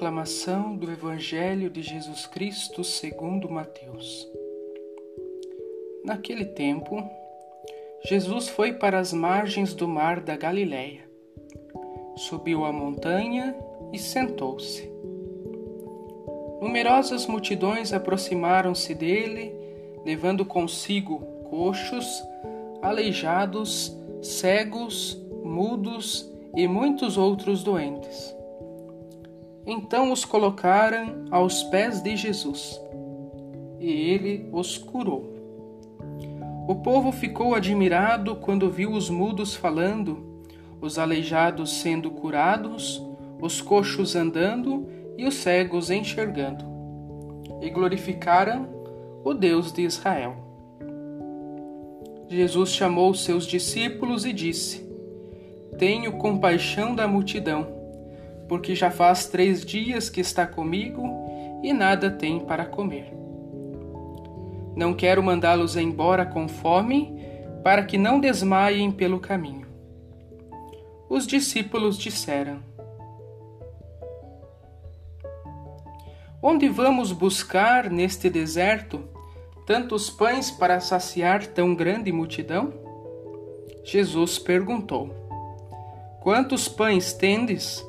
proclamação do Evangelho de Jesus Cristo segundo Mateus. Naquele tempo, Jesus foi para as margens do mar da Galiléia. Subiu a montanha e sentou-se. Numerosas multidões aproximaram-se dele, levando consigo coxos, aleijados, cegos, mudos e muitos outros doentes então os colocaram aos pés de Jesus, e ele os curou. O povo ficou admirado quando viu os mudos falando, os aleijados sendo curados, os coxos andando e os cegos enxergando, e glorificaram o Deus de Israel. Jesus chamou seus discípulos e disse: Tenho compaixão da multidão porque já faz três dias que está comigo e nada tem para comer. Não quero mandá-los embora com fome, para que não desmaiem pelo caminho. Os discípulos disseram: Onde vamos buscar neste deserto tantos pães para saciar tão grande multidão? Jesus perguntou: Quantos pães tendes?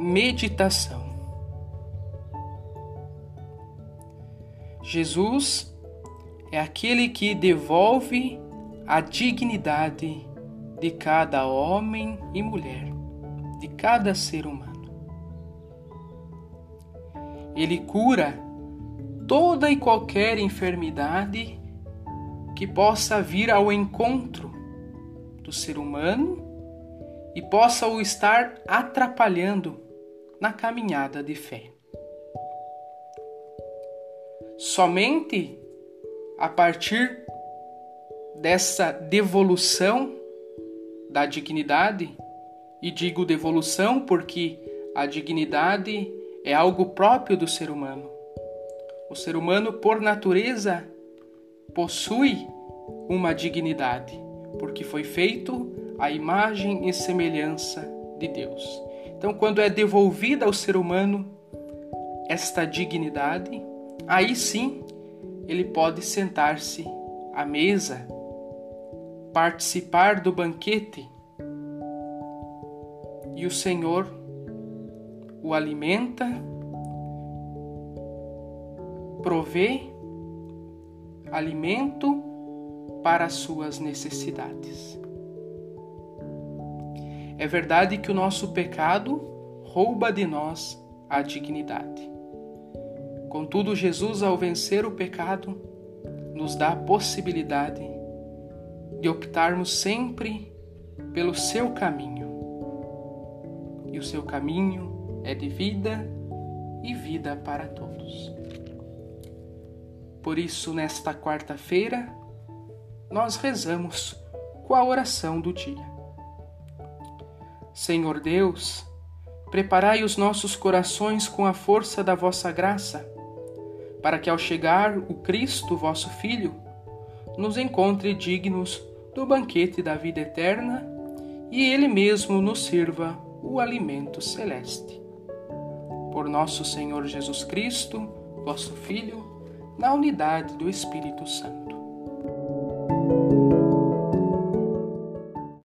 Meditação Jesus é aquele que devolve a dignidade de cada homem e mulher, de cada ser humano. Ele cura toda e qualquer enfermidade que possa vir ao encontro do ser humano e possa o estar atrapalhando na caminhada de fé. Somente a partir dessa devolução da dignidade, e digo devolução porque a dignidade é algo próprio do ser humano. O ser humano, por natureza, possui uma dignidade, porque foi feito à imagem e semelhança de Deus. Então, quando é devolvida ao ser humano esta dignidade, aí sim ele pode sentar-se à mesa, participar do banquete e o Senhor o alimenta, provê alimento para as suas necessidades. É verdade que o nosso pecado rouba de nós a dignidade. Contudo, Jesus, ao vencer o pecado, nos dá a possibilidade de optarmos sempre pelo seu caminho. E o seu caminho é de vida e vida para todos. Por isso, nesta quarta-feira, nós rezamos com a oração do dia. Senhor Deus, preparai os nossos corações com a força da vossa graça, para que ao chegar o Cristo, vosso Filho, nos encontre dignos do banquete da vida eterna e Ele mesmo nos sirva o alimento celeste. Por nosso Senhor Jesus Cristo, vosso Filho, na unidade do Espírito Santo.